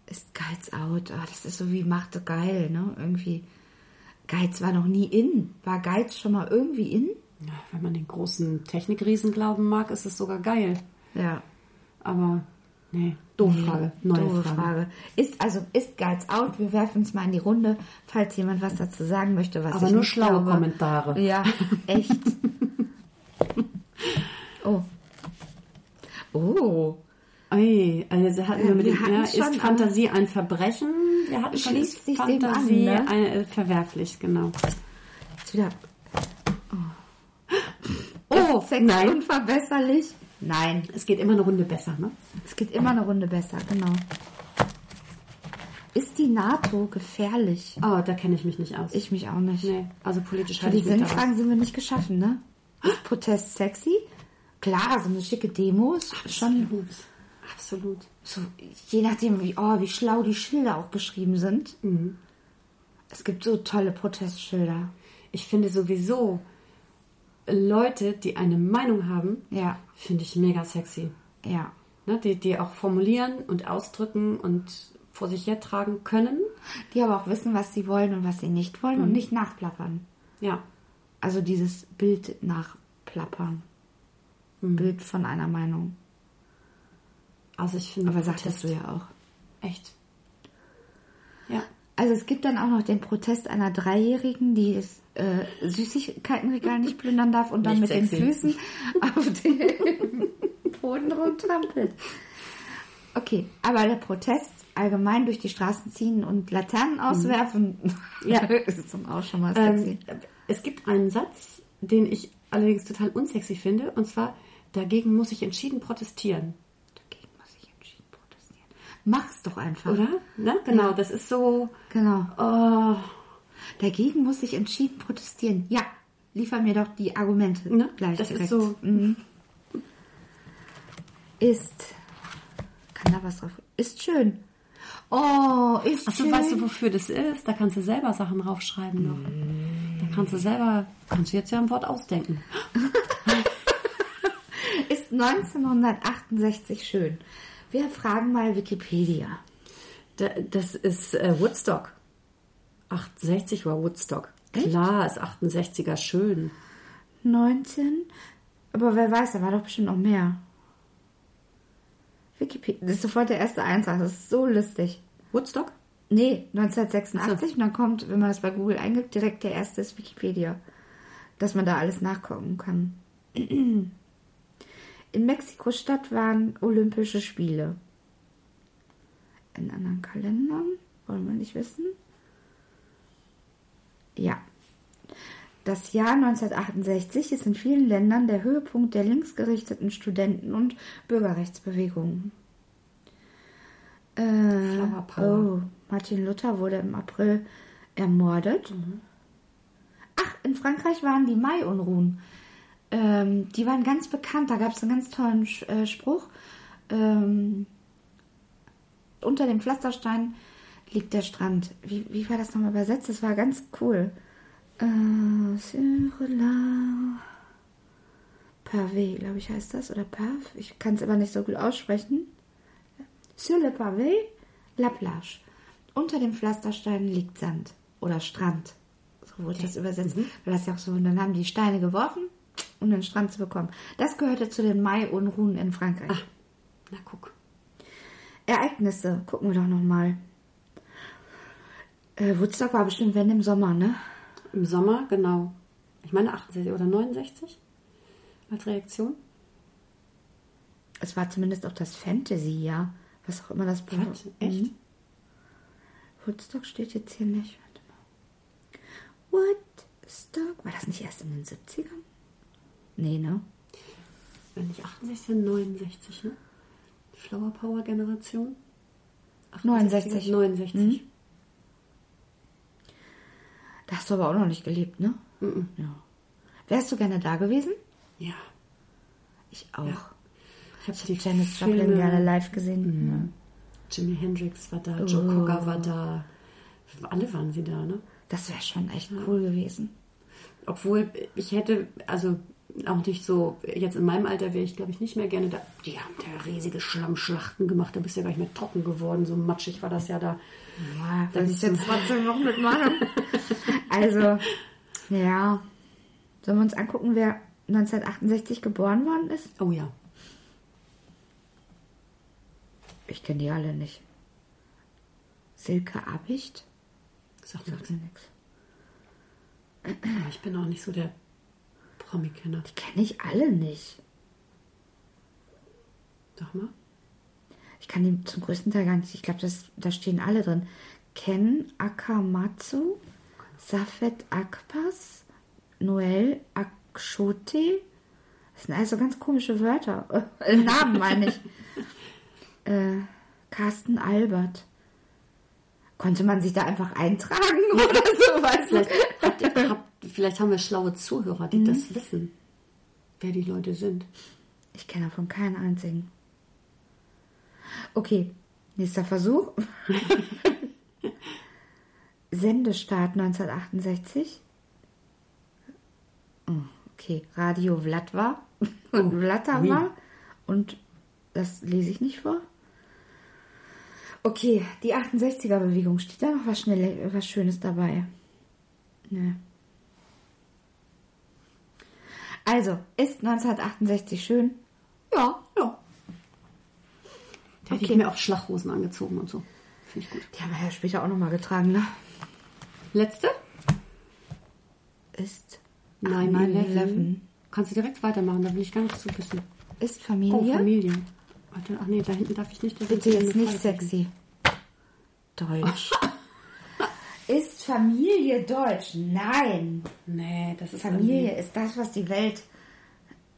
ist Geiz out. Ah, das ist so wie machte geil, ne? Irgendwie. Geiz war noch nie in. War Geiz schon mal irgendwie in? Ja, wenn man den großen Technikriesen glauben mag, ist es sogar geil. Ja. Aber, nee, doofe Frage. Neue Doofe Frage. Frage. Ist, also, ist Geiz out? Wir werfen es mal in die Runde, falls jemand was dazu sagen möchte, was Aber ich nur schlaue glaube. Kommentare. Ja, echt. (laughs) oh. Oh. Ey, also hatten wir Ja, mit wir dem, ja, ist Fantasie ein Verbrechen? Wir hatten schon, Schließt sich dem an, Fantasie ne? ein, äh, verwerflich, genau. Jetzt wieder. Oh, Sex nein. unverbesserlich? Nein. Es geht immer eine Runde besser, ne? Es geht immer eine Runde besser, genau. Ist die NATO gefährlich? Oh, da kenne ich mich nicht aus. Ich mich auch nicht. nee, also politisch Für die. Sinnfragen sind wir nicht geschaffen, ne? Ist Protest sexy? Klar, so eine schicke Demo ist schon Absolut. Absolut. so, je nachdem, wie, oh, wie schlau die Schilder auch geschrieben sind. Mhm. Es gibt so tolle Protestschilder. Ich finde sowieso Leute, die eine Meinung haben, Ja, finde ich mega sexy. ja. Ne? Die, die auch formulieren und ausdrücken und vor sich hertragen können. Die aber auch wissen, was sie wollen und was sie nicht wollen Mhm. und nicht nachplappern. Ja. Also dieses Bild nachplappern. Mhm. Bild von einer Meinung. Also ich finde Aber Protest sagtest du ja auch. echt. Ja. Also es gibt dann auch noch den Protest einer Dreijährigen, die das äh, Süßigkeitenregal nicht plündern darf und dann Nicht mit sexy. den Füßen auf den (laughs) Boden rumtrampelt. Okay, aber der Protest allgemein durch die Straßen ziehen und Laternen auswerfen, (laughs) ja, (laughs) ist dann auch schon mal sexy. Ähm, es gibt einen Satz, den ich allerdings total unsexy finde, und zwar, dagegen muss ich entschieden protestieren. Dagegen muss ich entschieden protestieren. Mach's doch einfach. Oder? Ne? Genau, Ja. das ist so. Genau. Oh, Dagegen muss ich entschieden protestieren. Ja, liefer mir doch die Argumente Ne? gleich Das ist direkt. so- Mhm. Ist. Kann da was drauf? Ist schön. Oh, ist Achso, schön. weißt du, wofür das ist? Da kannst du selber Sachen draufschreiben noch. Da kannst du selber, kannst du jetzt ja ein Wort ausdenken. (laughs) Ist 1968 schön. Wir fragen mal Wikipedia. Da, das ist äh, Woodstock. 68 war Woodstock. Echt? Klar, ist 68er schön. 19. Aber wer weiß, da war doch bestimmt noch mehr. Wikipedia. Das ist sofort der erste Eintrag. Das ist so lustig. Woodstock? Nee, 1986 und dann kommt, wenn man das bei Google eingibt, direkt der erste ist Wikipedia. Dass man da alles nachgucken kann. (clears throat) In Mexiko-Stadt waren Olympische Spiele. In anderen Kalendern? Wollen wir nicht wissen? Ja. Das Jahr 1968 ist in vielen Ländern der Höhepunkt der linksgerichteten Studenten- und Bürgerrechtsbewegungen. Äh, oh, Martin Luther wurde im April ermordet. Ach, in Frankreich waren die Mai-Unruhen. Ähm, die waren ganz bekannt. Da gab es einen ganz tollen Sch- äh, Spruch. Ähm, unter dem Pflasterstein liegt der Strand. Wie, wie war das nochmal übersetzt? Das war ganz cool. Äh, sur la pavé, glaube ich, heißt das. Oder pav. Ich kann es aber nicht so gut aussprechen. Sur le pavé, la plage. Unter dem Pflasterstein liegt Sand. Oder Strand. So wurde das übersetzt. Weil das ja auch so, und dann haben die Steine geworfen, um den Strand zu bekommen. Das gehörte zu den Mai-Unruhen in Frankreich. Ah, na guck. Ereignisse, gucken wir doch nochmal. Äh, Woodstock war bestimmt wenn im Sommer, ne? Im Sommer, genau. Ich meine 68 oder 69 als Reaktion. Es war zumindest auch das Fantasy-Jahr. Was auch immer das bedeutet. Echt? Mhm. Woodstock steht jetzt hier nicht. Warte mal. Woodstock? War das nicht erst in den 70ern? Nee, ne? Wenn nicht 68, dann 69, ne? Flower Power Generation. 69. 69. Mhm. Da hast du aber auch noch nicht gelebt, ne? Mhm. Ja. Wärst du gerne da gewesen? Ja. Ich auch. Ich habe Ich habe Janis Joplin gerne live gesehen. Jimi Hendrix war da, Joe Oh. Cocker war da. Alle waren sie da, ne? Das wäre schon echt cool gewesen. Obwohl ich hätte, also auch nicht so, jetzt in meinem Alter wäre ich, glaube ich, nicht mehr gerne da. Die haben da riesige Schlammschlachten gemacht, da bist du ja gar nicht mehr trocken geworden, so matschig war das ja da. Ja, will ich jetzt trotzdem noch mitmachen. (laughs) Also, ja. Sollen wir uns angucken, wer 1968 geboren worden ist? Oh ja. Ich kenne die alle nicht. Silke Abicht? Sagt Sagt mir nichts. Ich bin auch nicht so der Promi-Kenner. Die kenne ich alle nicht. Sag mal. Ich kann die zum größten Teil gar nicht. Ich glaube, da stehen alle drin. Ken Akamatsu, Safet Akpas, Noel Akshote. Das sind also ganz komische Wörter. (laughs) Namen meine ich. (laughs) äh, Carsten Albert. Konnte man sich da einfach eintragen oder so? Weißt? Vielleicht, habt habt, vielleicht haben wir schlaue Zuhörer, die das wissen, wer die Leute sind. Ich kenne davon keinen einzigen. Okay, nächster Versuch. (laughs) Sendestart 1968. Oh, Okay, Radio Vlatva und Vlatava. Und das lese ich nicht vor. Okay, die 68er-Bewegung. Steht da noch was, Schnelle, was Schönes dabei? Ne. Also, ist 1968 schön? Ja. Ja. Da hätte Okay. ich mir auch Schlachhosen angezogen und so. Finde ich gut. Die haben wir ja später auch nochmal getragen, ne? Letzte? Ist 9-11. Kannst du direkt weitermachen, da will ich gar nichts zu wissen. Ist Oh, Familie? Warte, ach nee, da hinten darf ich nicht. Bitte jetzt nicht sexy. Deutsch. (laughs) ist Familie deutsch? Nein. Nee, das ist Familie ist das, was die Welt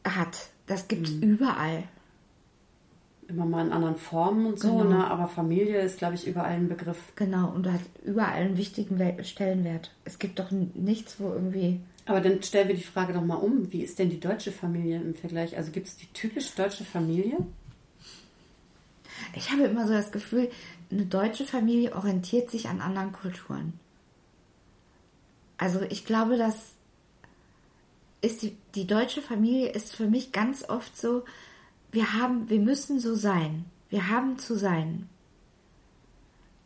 hat. Das gibt's überall. immer mal in anderen Formen und so, Genau. ne? aber Familie ist, glaube ich, überall ein Begriff. Genau, und hat überall einen wichtigen Stellenwert. Es gibt doch nichts, wo irgendwie. Aber dann stellen wir die Frage doch mal um. Wie ist denn die deutsche Familie im Vergleich? Also gibt es die typisch deutsche Familie? Ich habe immer so das Gefühl, eine deutsche Familie orientiert sich an anderen Kulturen. Also ich glaube, dass ist die, die deutsche Familie ist für mich ganz oft so, wir haben, wir müssen so sein. Wir haben zu sein.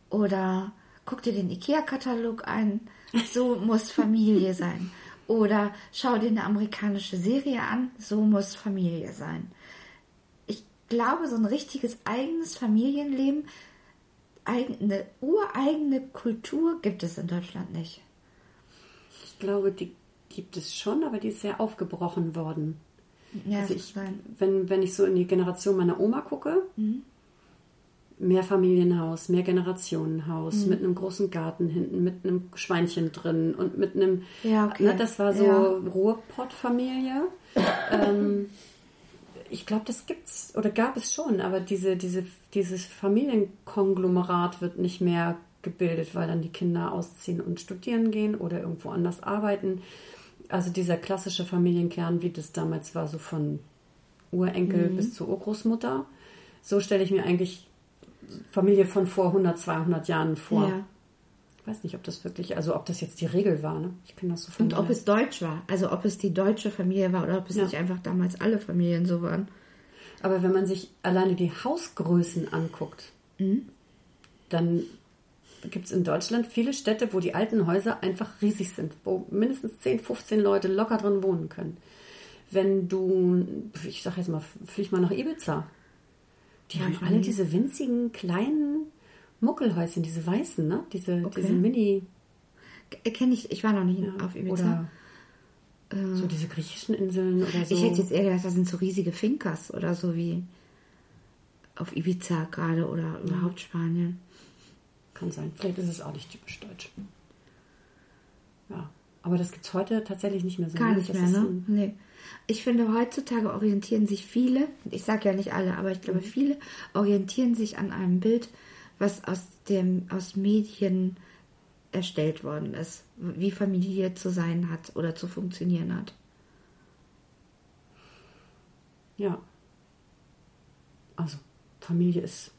Oder guck dir den IKEA-Katalog ein, so (laughs) muss Familie sein. Oder schau dir eine amerikanische Serie an, so muss Familie sein. Ich glaube, so ein richtiges eigenes Familienleben, eine ureigene Kultur gibt es in Deutschland nicht. Ich glaube, die gibt es schon, aber die ist sehr aufgebrochen worden. Ja, Also ich, wenn, wenn ich so in die Generation meiner Oma gucke, mehr Familienhaus, mehr Generationenhaus, mit einem großen Garten hinten, mit einem Schweinchen drin und mit einem, Ja, okay. ne, das war so Ja. Ruhrpott-Familie. (laughs) ähm, ich glaube, das gibt's oder gab es schon, aber diese, diese, dieses Familienkonglomerat wird nicht mehr gebildet, weil dann die Kinder ausziehen und studieren gehen oder irgendwo anders arbeiten. Also dieser klassische Familienkern, wie das damals war, so von Urenkel Mhm. bis zur Urgroßmutter. So stelle ich mir eigentlich Familie von vor 100, 200 Jahren vor. Ja. Ich weiß nicht, ob das wirklich, also ob das jetzt die Regel war. Ne? Ich kenne das so von Und ob es deutsch war, also ob es die deutsche Familie war oder ob es Ja. nicht einfach damals alle Familien so waren. Aber wenn man sich alleine die Hausgrößen anguckt, Mhm. dann gibt es in Deutschland viele Städte, wo die alten Häuser einfach riesig sind, wo mindestens 10, 15 Leute locker drin wohnen können. Wenn du, ich sag jetzt mal, flieg mal nach Ibiza. Die Ja, haben alle diese winzigen kleinen Muckelhäuschen, diese weißen, ne? Diese, Okay. diese Mini- Kenne ich, ich war noch nie ja, auf Ibiza. oder so diese griechischen Inseln oder so. Ich hätte jetzt eher gedacht, das sind so riesige Finkers oder so wie auf Ibiza gerade oder überhaupt Spanien. Kann sein. Vielleicht ist es auch nicht typisch deutsch. Ja. Aber das gibt es heute tatsächlich nicht mehr so. Gar ne? nicht mehr, ne? Nee. Ich finde, heutzutage orientieren sich viele, ich sage ja nicht alle, aber ich Mhm. glaube, viele orientieren sich an einem Bild, was aus dem aus Medien erstellt worden ist, wie Familie zu sein hat oder zu funktionieren hat. Ja. Also, Familie ist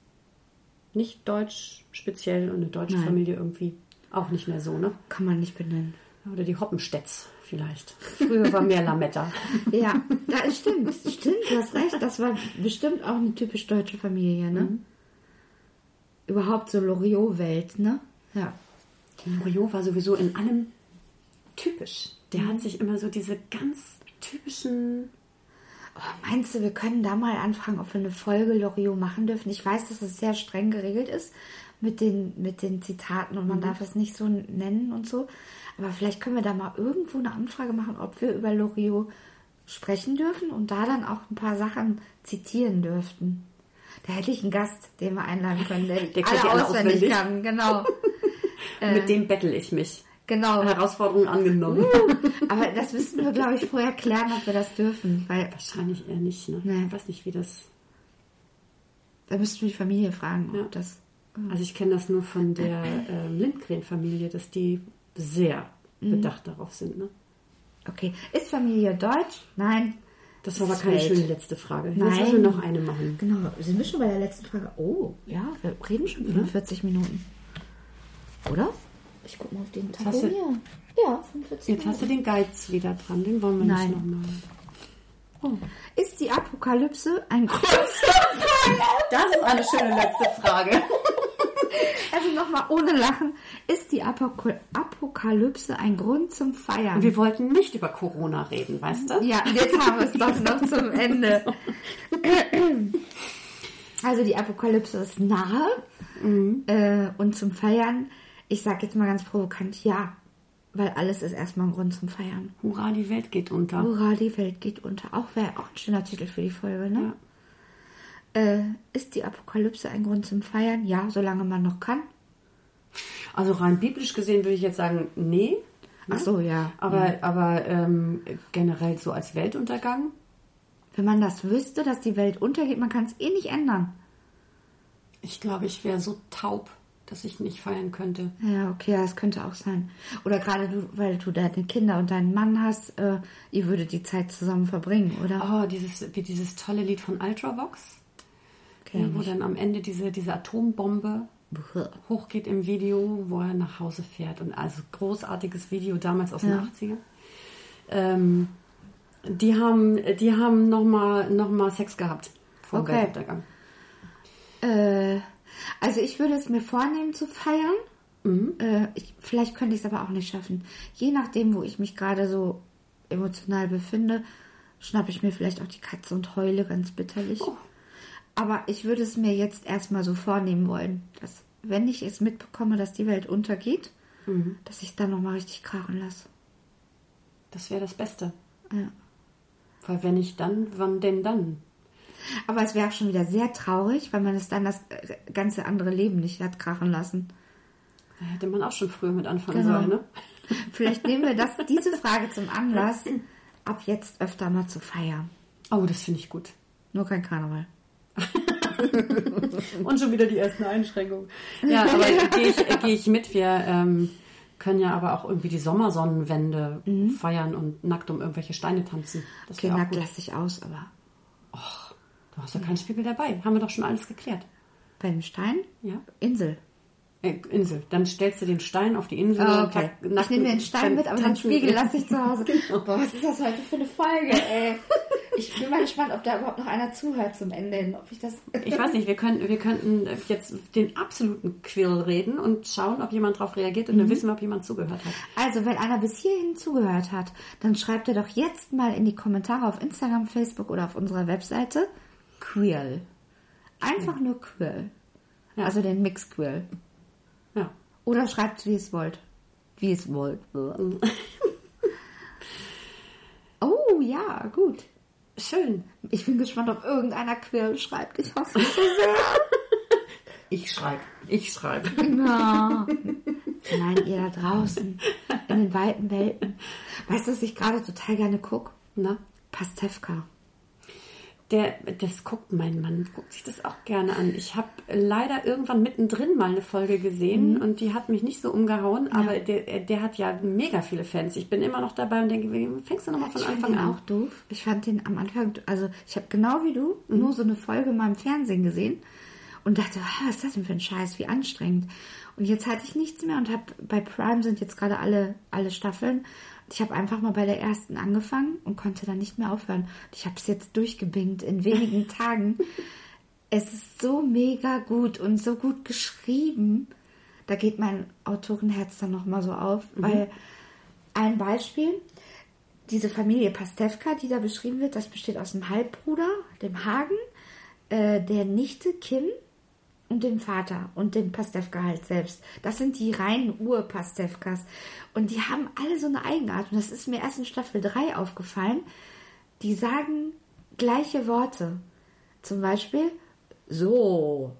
nicht deutsch speziell und eine deutsche Nein. Familie irgendwie auch nicht mehr so, ne? Kann man nicht benennen. Oder die Hoppenstedts vielleicht. Früher war mehr Lametta. (laughs) Ja, das stimmt. Stimmt, du hast recht. Das war bestimmt auch eine typisch deutsche Familie, ne? Überhaupt so Loriot-Welt, ne? Ja. Loriot war sowieso in allem typisch. Der hat sich immer so diese ganz typischen. Oh, meinst du, wir können da mal anfangen, ob wir eine Folge Loriot machen dürfen? Ich weiß, dass es sehr streng geregelt ist mit den, mit den Zitaten und man darf es nicht so nennen und so. Aber vielleicht können wir da mal irgendwo eine Anfrage machen, ob wir über Loriot sprechen dürfen und da dann auch ein paar Sachen zitieren dürften. Da hätte ich einen Gast, den wir einladen können, der, (laughs) Der alle alle auswendig, auswendig. kann. Genau. (laughs) Mit dem bettel ich mich. Genau. Herausforderung angenommen. Aber das müssten wir, glaube ich, vorher klären, ob wir das dürfen. Weil Wahrscheinlich eher nicht, ne? Nee. Ich weiß nicht, wie das. da müssten wir die Familie fragen, Ja. ob das. Also ich kenne das nur von der ähm, Lindgren-Familie, dass die sehr bedacht darauf sind, ne? Okay. Ist Familie deutsch? Nein. Das war aber keine fällt. schöne letzte Frage. Jetzt Nein. müssen wir noch eine machen. Genau. Sind wir schon bei der letzten Frage? Oh, ja, wir reden schon 45 Minuten. Oder? Ich guck mal auf den Tag. hast du- hier. Ja, 45 Jetzt hast du den Geiz wieder dran, den wollen wir Nein. nicht nochmal. Oh. Ist die Apokalypse ein Grund? Das ist eine schöne letzte Frage. (laughs) also nochmal ohne Lachen. Ist die Apok Apokalypse ein Grund zum Feiern? Wir wollten nicht über Corona reden, weißt du? Ja, jetzt haben wir es doch noch zum Ende. (laughs) Also die Apokalypse ist nahe äh, und zum Feiern, ich sage jetzt mal ganz provokant, ja, weil alles ist erstmal ein Grund zum Feiern. Hurra, die Welt geht unter. Hurra, die Welt geht unter. Auch wäre auch ein schöner Titel für die Folge, ne? Äh, ist die Apokalypse ein Grund zum Feiern? Ja, solange man noch kann. Also rein biblisch gesehen würde ich jetzt sagen, nee. Ach so, ja. Aber, aber ähm, generell so als Weltuntergang, Wenn man das wüsste, dass die Welt untergeht, man kann es eh nicht ändern. ich glaube, ich wäre so taub, dass ich nicht feiern könnte. Ja, okay, das könnte auch sein. Oder gerade du, weil du deine Kinder und deinen Mann hast, äh, ihr würdet die Zeit zusammen verbringen, oder? Oh, dieses, wie dieses tolle Lied von Ultravox, Okay, ja, wo dann am Ende diese, diese Atombombe hochgeht im Video, wo er nach Hause fährt. Und also großartiges Video damals aus den 80ern. Ähm, die haben, die haben nochmal noch mal Sex gehabt vor Okay. Weltuntergang. Äh, also ich würde es mir vornehmen zu feiern. Mhm. Äh, ich, vielleicht könnte ich es aber auch nicht schaffen. Je nachdem, wo ich mich gerade so emotional befinde, schnappe ich mir vielleicht auch die Katze und heule ganz bitterlich. Oh. Aber ich würde es mir jetzt erstmal so vornehmen wollen, dass wenn ich es mitbekomme, dass die Welt untergeht, Mhm. dass ich es dann nochmal richtig krachen lasse. Das wäre das Beste. Ja. Weil wenn nicht dann, wann denn dann? Aber es wäre auch schon wieder sehr traurig, weil man es dann das äh, ganze andere Leben nicht hat krachen lassen. Da hätte man auch schon früher mit anfangen Genau. sollen, ne? (laughs) (laughs) Vielleicht nehmen wir das, diese Frage zum Anlass, ab jetzt öfter mal zu feiern. Oh, das finde ich gut. Nur kein Karneval. (laughs) Und schon wieder die ersten Einschränkungen. Ja, (laughs) aber gehe ich, äh, geh ich mit. Wir ähm, können ja aber auch irgendwie die Sommersonnenwende feiern und nackt um irgendwelche Steine tanzen. Das Okay, nackt lasse ich aus, aber Du hast ja keinen Spiegel dabei. Haben wir doch schon alles geklärt. beim Stein? Ja. Insel. Äh, Insel. Dann stellst du den Stein auf die Insel. Und okay. Ich nehme den Stein mit, aber den Spiegel lasse (laughs) ich zu Hause. Genau. Boah, was ist das heute für eine Folge, ey? Ich bin mal gespannt, ob da überhaupt noch einer zuhört zum Ende hin. Ob ich das. Ich weiß nicht, wir, können, wir könnten jetzt den absoluten Quill reden und schauen, ob jemand darauf reagiert und dann wissen wir, ob jemand zugehört hat. Also, wenn einer bis hierhin zugehört hat, dann schreibt er doch jetzt mal in die Kommentare auf Instagram, Facebook oder auf unserer Webseite Queer. Einfach nur Queer. Ja. Also den Mix Queer. Ja. Oder schreibt, wie es wollt. Wie es wollt. (laughs) oh, ja, gut. Schön. Ich bin gespannt, ob irgendeiner Queer schreibt. Ich hoffe es so (laughs) sehr. Ich schreibe. Ich schreibe. Ja. Nein, ihr da draußen, in den weiten Welten. Weißt du, was ich gerade total gerne gucke? Na? Pastewka. Der, das guckt mein Mann, guckt sich das auch gerne an. Ich habe leider irgendwann mittendrin mal eine Folge gesehen Mhm. und die hat mich nicht so umgehauen, aber der, der hat ja mega viele Fans. Ich bin immer noch dabei und denke, fängst du nochmal von Ich Anfang an? auch doof. Ich fand den am Anfang, also ich habe genau wie du nur so eine Folge mal im Fernsehen gesehen und dachte, ah, was ist das denn für ein Scheiß, wie anstrengend. Und jetzt hatte ich nichts mehr und habe bei Prime sind jetzt gerade alle, alle Staffeln. Ich habe einfach mal bei der ersten angefangen und konnte dann nicht mehr aufhören. Ich habe es jetzt durchgebingt in wenigen (laughs) Tagen. Es ist so mega gut und so gut geschrieben. Da geht mein Autorenherz dann nochmal so auf, mhm. weil ein Beispiel, diese Familie Pastewka, die da beschrieben wird, das besteht aus dem Halbbruder, dem Hagen, äh, der Nichte Kim und dem Vater und dem Pastewka halt selbst. Das sind die reinen Ur-Pastewkas. Und die haben alle so eine Eigenart. Und das ist mir erst in Staffel 3 aufgefallen. Die sagen gleiche Worte. Zum Beispiel so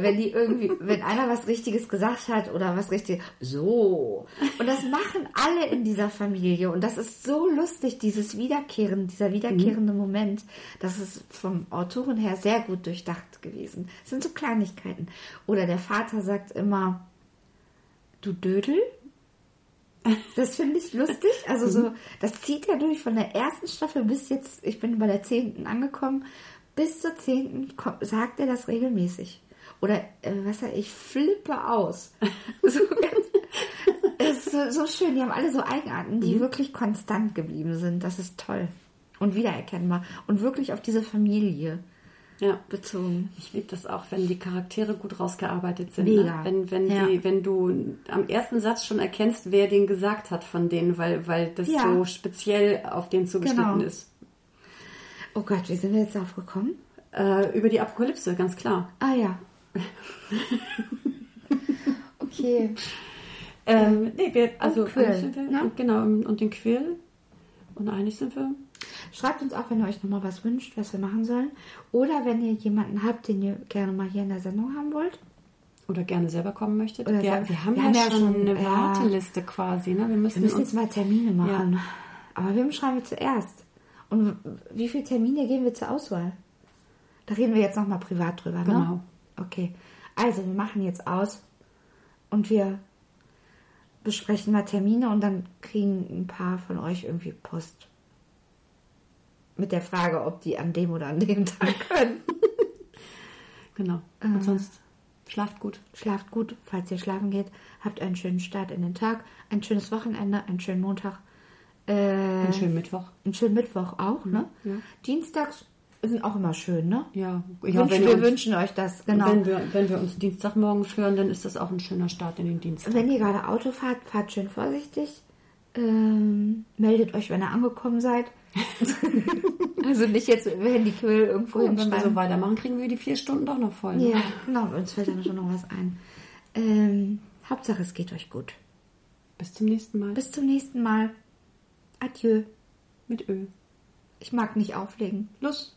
wenn die irgendwie, wenn einer was Richtiges gesagt hat oder was richtig, so. Und das machen alle in dieser Familie. Und das ist so lustig, dieses Wiederkehren, dieser wiederkehrende mhm. Moment. Das ist vom Autoren her sehr gut durchdacht gewesen. Das sind so Kleinigkeiten. Oder der Vater sagt immer, du Dödel. Das finde ich lustig. Also so, mhm. das zieht er durch von der ersten Staffel bis jetzt, ich bin bei der zehnten angekommen, bis zur zehnten sagt er das regelmäßig. Oder äh, was ich flippe aus. (laughs) so, es ist so, so, schön. Die haben alle so Eigenarten, die mhm. wirklich konstant geblieben sind. Das ist toll. Und wiedererkennbar. Und wirklich auf diese Familie ja. bezogen. Ich liebe das auch, wenn die Charaktere gut rausgearbeitet sind. Ne? Mega. Ne? Wenn, wenn, ja. die, wenn du am ersten Satz schon erkennst, wer den gesagt hat von denen, weil, weil das ja. so speziell auf den zugeschnitten genau. ist. Oh Gott, wie sind wir jetzt darauf gekommen? Äh, über die Apokalypse, ganz klar. Ah ja. (laughs) okay. Ähm, nee, wir, also Quill, sind wir, ne? genau, und den Quill. Und einig sind wir. Schreibt uns auch, wenn ihr euch nochmal was wünscht, was wir machen sollen. Oder wenn ihr jemanden habt, den ihr gerne mal hier in der Sendung haben wollt. Oder gerne selber kommen möchtet. Oder ja, wir haben wir ja, haben ja schon eine ja, Warteliste quasi. Ne? Wir müssen, wir müssen jetzt mal Termine machen. Ja. Aber wem schreiben wir zuerst? Und wie viele Termine geben wir zur Auswahl? Da reden wir jetzt nochmal privat drüber. Ne? Genau. Ne? Okay, also wir machen jetzt aus und wir besprechen mal Termine und dann kriegen ein paar von euch irgendwie Post. Mit der Frage, ob die an dem oder an dem (laughs) Tag können. genau. Und äh, sonst schlaft gut. Schlaft gut, falls ihr schlafen geht. Habt einen schönen Start in den Tag, ein schönes Wochenende, einen schönen Montag. Äh, einen schönen Mittwoch. Einen schönen Mittwoch auch, ne? Ja. Dienstags sind auch immer schön, ne? Ja, ja Wünschen, wir uns, wünschen euch das, genau. Wenn wir, wenn wir uns Dienstagmorgens hören, dann ist das auch ein schöner Start in den Dienstag. Wenn ihr gerade Auto fahrt, fahrt schön vorsichtig. Ähm, meldet euch, wenn ihr angekommen seid. (laughs) also nicht jetzt, wenn die Quill irgendwo oh, Wenn wir so weitermachen, kriegen wir die vier Stunden doch noch voll. Ne? Ja, genau, uns fällt dann schon noch was ein. Ähm, Hauptsache, es geht euch gut. Bis zum nächsten Mal. Bis zum nächsten Mal. Adieu. Mit Ö. Ich mag nicht auflegen. Los.